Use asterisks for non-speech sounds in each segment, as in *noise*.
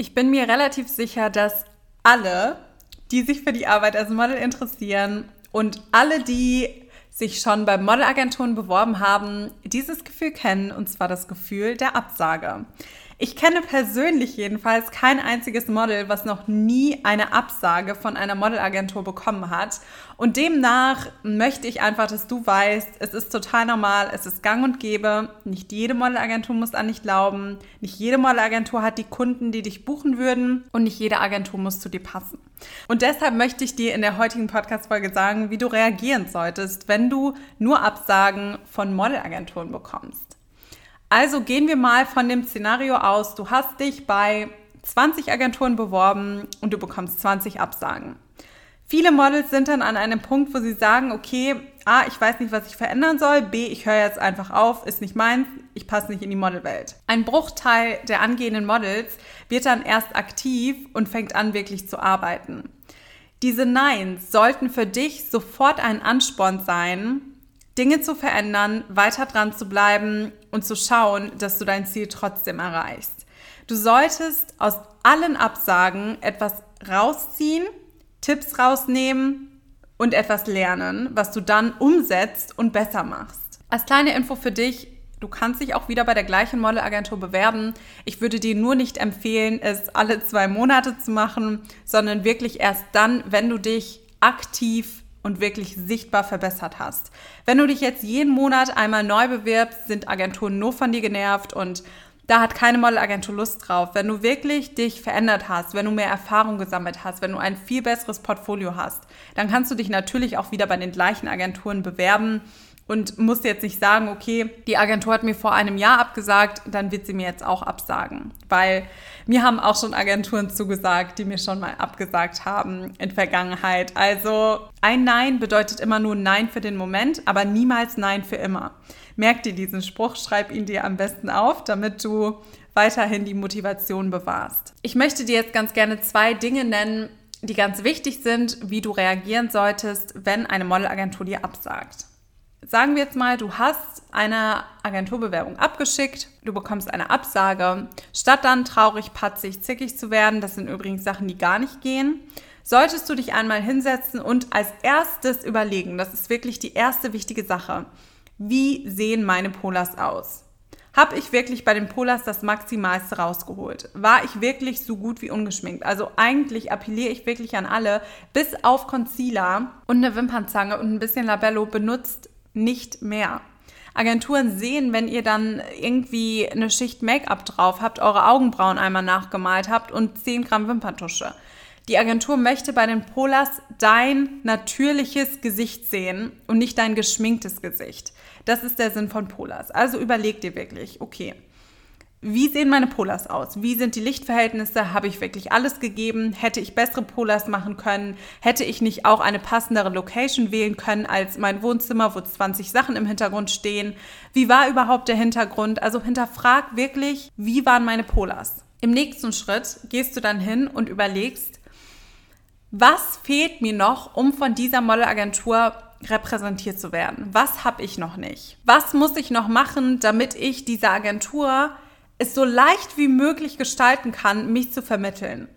Ich bin mir relativ sicher, dass alle, die sich für die Arbeit als Model interessieren und alle, die sich schon bei Modelagenturen beworben haben, dieses Gefühl kennen, und zwar das Gefühl der Absage. Ich kenne persönlich jedenfalls kein einziges Model, was noch nie eine Absage von einer Modelagentur bekommen hat. Und demnach möchte ich einfach, dass du weißt, es ist total normal, es ist gang und gäbe. Nicht jede Modelagentur muss an dich glauben. Nicht jede Modelagentur hat die Kunden, die dich buchen würden. Und nicht jede Agentur muss zu dir passen. Und deshalb möchte ich dir in der heutigen Podcast-Folge sagen, wie du reagieren solltest, wenn du nur Absagen von Modelagenturen bekommst. Also gehen wir mal von dem Szenario aus, du hast dich bei 20 Agenturen beworben und du bekommst 20 Absagen. Viele Models sind dann an einem Punkt, wo sie sagen, okay, A, ich weiß nicht, was ich verändern soll, B, ich höre jetzt einfach auf, ist nicht meins, ich passe nicht in die Modelwelt. Ein Bruchteil der angehenden Models wird dann erst aktiv und fängt an, wirklich zu arbeiten. Diese Neins sollten für dich sofort ein Ansporn sein, Dinge zu verändern, weiter dran zu bleiben und zu schauen, dass du dein Ziel trotzdem erreichst. Du solltest aus allen Absagen etwas rausziehen, Tipps rausnehmen und etwas lernen, was du dann umsetzt und besser machst. Als kleine Info für dich, du kannst dich auch wieder bei der gleichen Modelagentur bewerben. Ich würde dir nur nicht empfehlen, es alle zwei Monate zu machen, sondern wirklich erst dann, wenn du dich aktiv und wirklich sichtbar verbessert hast. Wenn du dich jetzt jeden Monat einmal neu bewirbst, sind Agenturen nur von dir genervt und da hat keine Modelagentur Lust drauf. Wenn du wirklich dich verändert hast, wenn du mehr Erfahrung gesammelt hast, wenn du ein viel besseres Portfolio hast, dann kannst du dich natürlich auch wieder bei den gleichen Agenturen bewerben und musst jetzt nicht sagen, okay, die Agentur hat mir vor einem Jahr abgesagt, dann wird sie mir jetzt auch absagen. Weil mir haben auch schon Agenturen zugesagt, die mir schon mal abgesagt haben in Vergangenheit. Also ein Nein bedeutet immer nur Nein für den Moment, aber niemals Nein für immer. Merk dir diesen Spruch, schreib ihn dir am besten auf, damit du weiterhin die Motivation bewahrst. Ich möchte dir jetzt ganz gerne zwei Dinge nennen, die ganz wichtig sind, wie du reagieren solltest, wenn eine Modelagentur dir absagt sagen wir jetzt mal, du hast eine Agenturbewerbung abgeschickt, du bekommst eine Absage, statt dann traurig, patzig, zickig zu werden, das sind übrigens Sachen, die gar nicht gehen, solltest du dich einmal hinsetzen und als erstes überlegen, das ist wirklich die erste wichtige Sache, wie sehen meine Polars aus? Habe ich wirklich bei den Polars das Maximalste rausgeholt? War ich wirklich so gut wie ungeschminkt? Also eigentlich appelliere ich wirklich an alle, bis auf Concealer und eine Wimpernzange und ein bisschen Labello benutzt nicht mehr. Agenturen sehen, wenn ihr dann irgendwie eine Schicht Make-up drauf habt, eure Augenbrauen einmal nachgemalt habt und 10 Gramm Wimperntusche. Die Agentur möchte bei den Polars dein natürliches Gesicht sehen und nicht dein geschminktes Gesicht. Das ist der Sinn von Polars. Also überleg dir wirklich, okay, wie sehen meine Polars aus? Wie sind die Lichtverhältnisse? Habe ich wirklich alles gegeben? Hätte ich bessere Polars machen können? Hätte ich nicht auch eine passendere Location wählen können als mein Wohnzimmer, wo 20 Sachen im Hintergrund stehen? Wie war überhaupt der Hintergrund? Also hinterfrag wirklich, wie waren meine Polars? Im nächsten Schritt gehst du dann hin und überlegst, was fehlt mir noch, um von dieser Modelagentur repräsentiert zu werden? Was habe ich noch nicht? Was muss ich noch machen, damit ich diese Agentur es so leicht wie möglich gestalten kann, mich zu vermitteln.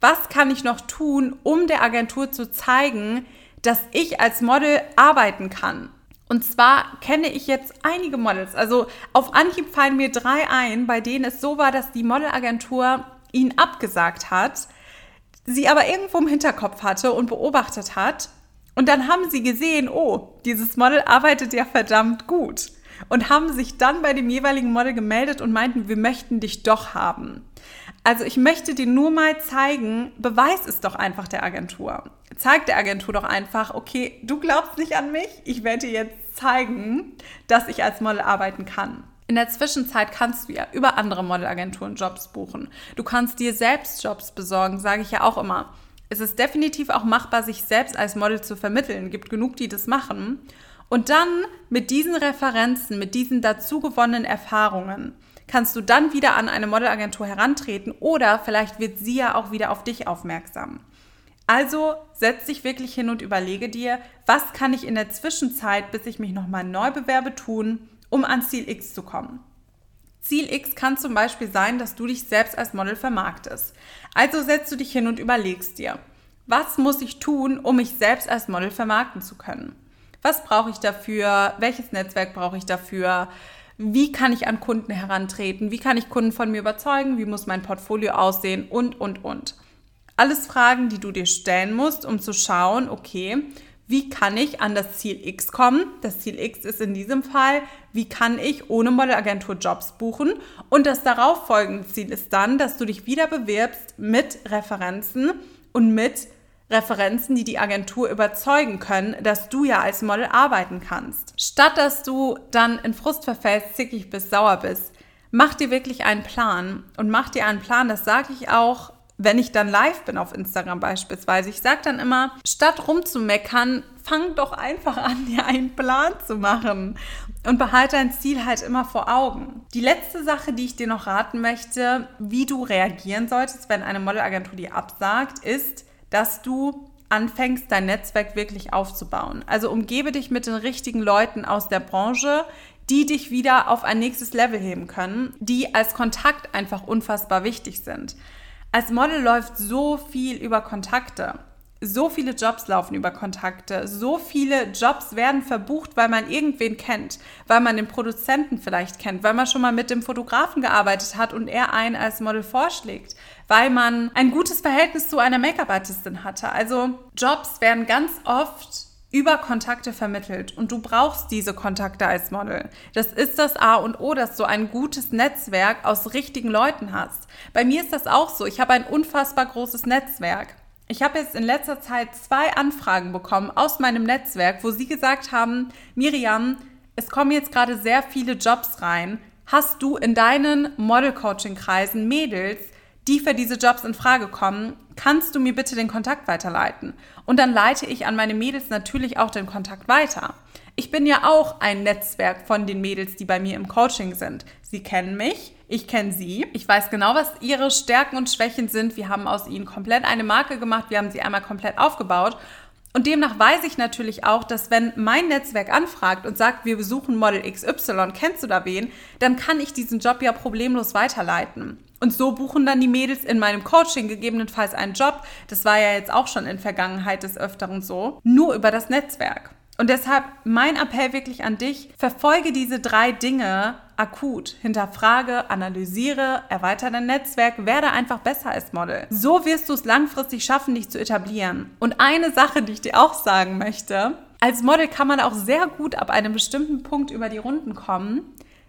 Was kann ich noch tun, um der Agentur zu zeigen, dass ich als Model arbeiten kann? Und zwar kenne ich jetzt einige Models. Also auf Anhieb fallen mir drei ein, bei denen es so war, dass die Modelagentur ihn abgesagt hat, sie aber irgendwo im Hinterkopf hatte und beobachtet hat. Und dann haben sie gesehen, oh, dieses Model arbeitet ja verdammt gut und haben sich dann bei dem jeweiligen Model gemeldet und meinten, wir möchten dich doch haben. Also ich möchte dir nur mal zeigen, beweis es doch einfach der Agentur. Zeig der Agentur doch einfach, okay, du glaubst nicht an mich, ich werde dir jetzt zeigen, dass ich als Model arbeiten kann. In der Zwischenzeit kannst du ja über andere Modelagenturen Jobs buchen. Du kannst dir selbst Jobs besorgen, sage ich ja auch immer. Es ist definitiv auch machbar, sich selbst als Model zu vermitteln. Gibt genug, die das machen. Und dann mit diesen Referenzen, mit diesen dazu gewonnenen Erfahrungen, kannst du dann wieder an eine Modelagentur herantreten oder vielleicht wird sie ja auch wieder auf dich aufmerksam. Also setz dich wirklich hin und überlege dir, was kann ich in der Zwischenzeit, bis ich mich nochmal neu bewerbe, tun, um an Ziel X zu kommen. Ziel X kann zum Beispiel sein, dass du dich selbst als Model vermarktest. Also setzt du dich hin und überlegst dir, was muss ich tun, um mich selbst als Model vermarkten zu können? Was brauche ich dafür? Welches Netzwerk brauche ich dafür? Wie kann ich an Kunden herantreten? Wie kann ich Kunden von mir überzeugen? Wie muss mein Portfolio aussehen? Und, und, und. Alles Fragen, die du dir stellen musst, um zu schauen, okay, wie kann ich an das Ziel X kommen? Das Ziel X ist in diesem Fall, wie kann ich ohne Modelagentur Jobs buchen? Und das darauf folgende Ziel ist dann, dass du dich wieder bewirbst mit Referenzen und mit Referenzen, die die Agentur überzeugen können, dass du ja als Model arbeiten kannst. Statt dass du dann in Frust verfällst, zickig bist, sauer bist, mach dir wirklich einen Plan und mach dir einen Plan, das sage ich auch wenn ich dann live bin auf Instagram beispielsweise, ich sage dann immer, statt rumzumeckern, fang doch einfach an, *laughs* dir einen Plan zu machen und behalte dein Ziel halt immer vor Augen. Die letzte Sache, die ich dir noch raten möchte, wie du reagieren solltest, wenn eine Modelagentur dir absagt, ist, dass du anfängst, dein Netzwerk wirklich aufzubauen. Also umgebe dich mit den richtigen Leuten aus der Branche, die dich wieder auf ein nächstes Level heben können, die als Kontakt einfach unfassbar wichtig sind. Als Model läuft so viel über Kontakte. So viele Jobs laufen über Kontakte. So viele Jobs werden verbucht, weil man irgendwen kennt, weil man den Produzenten vielleicht kennt, weil man schon mal mit dem Fotografen gearbeitet hat und er einen als Model vorschlägt, weil man ein gutes Verhältnis zu einer Make-up-Artistin hatte. Also Jobs werden ganz oft über Kontakte vermittelt und du brauchst diese Kontakte als Model. Das ist das A und O, dass du ein gutes Netzwerk aus richtigen Leuten hast. Bei mir ist das auch so. Ich habe ein unfassbar großes Netzwerk. Ich habe jetzt in letzter Zeit zwei Anfragen bekommen aus meinem Netzwerk, wo sie gesagt haben, Miriam, es kommen jetzt gerade sehr viele Jobs rein. Hast du in deinen Model-Coaching-Kreisen Mädels, die für diese Jobs in Frage kommen, kannst du mir bitte den Kontakt weiterleiten? Und dann leite ich an meine Mädels natürlich auch den Kontakt weiter. Ich bin ja auch ein Netzwerk von den Mädels, die bei mir im Coaching sind. Sie kennen mich, ich kenne sie. Ich weiß genau, was ihre Stärken und Schwächen sind. Wir haben aus ihnen komplett eine Marke gemacht. Wir haben sie einmal komplett aufgebaut. Und demnach weiß ich natürlich auch, dass wenn mein Netzwerk anfragt und sagt, wir besuchen Model XY, kennst du da wen, dann kann ich diesen Job ja problemlos weiterleiten. Und so buchen dann die Mädels in meinem Coaching gegebenenfalls einen Job. Das war ja jetzt auch schon in Vergangenheit des Öfteren so. Nur über das Netzwerk. Und deshalb mein Appell wirklich an dich, verfolge diese drei Dinge akut. Hinterfrage, analysiere, erweitere dein Netzwerk, werde einfach besser als Model. So wirst du es langfristig schaffen, dich zu etablieren. Und eine Sache, die ich dir auch sagen möchte, als Model kann man auch sehr gut ab einem bestimmten Punkt über die Runden kommen,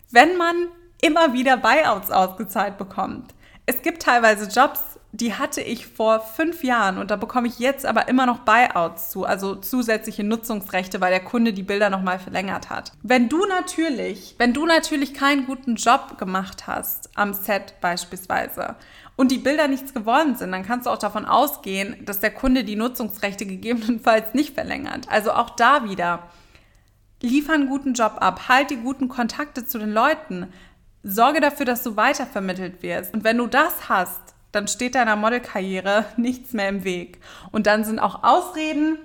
wenn man immer wieder Buyouts ausgezahlt bekommt. Es gibt teilweise Jobs, die hatte ich vor fünf Jahren und da bekomme ich jetzt aber immer noch Buyouts zu, also zusätzliche Nutzungsrechte, weil der Kunde die Bilder nochmal verlängert hat. Wenn du natürlich, wenn du natürlich keinen guten Job gemacht hast am Set beispielsweise und die Bilder nichts geworden sind, dann kannst du auch davon ausgehen, dass der Kunde die Nutzungsrechte gegebenenfalls nicht verlängert. Also auch da wieder. Liefer einen guten Job ab, halt die guten Kontakte zu den Leuten, Sorge dafür, dass du weitervermittelt wirst. Und wenn du das hast, dann steht deiner Modelkarriere nichts mehr im Weg. Und dann sind auch Ausreden,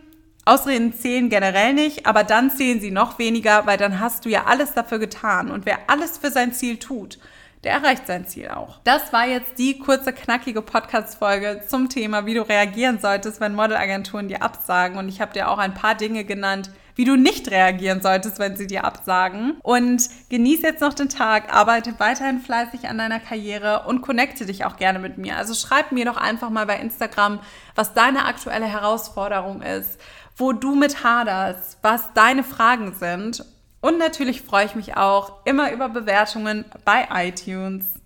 Ausreden zählen generell nicht, aber dann zählen sie noch weniger, weil dann hast du ja alles dafür getan. Und wer alles für sein Ziel tut, der erreicht sein Ziel auch. Das war jetzt die kurze, knackige Podcast-Folge zum Thema, wie du reagieren solltest, wenn Modelagenturen dir absagen. Und ich habe dir auch ein paar Dinge genannt, wie du nicht reagieren solltest, wenn sie dir absagen. Und genieß jetzt noch den Tag, arbeite weiterhin fleißig an deiner Karriere und connecte dich auch gerne mit mir. Also schreib mir doch einfach mal bei Instagram, was deine aktuelle Herausforderung ist, wo du mit haderst, was deine Fragen sind. Und natürlich freue ich mich auch immer über Bewertungen bei iTunes.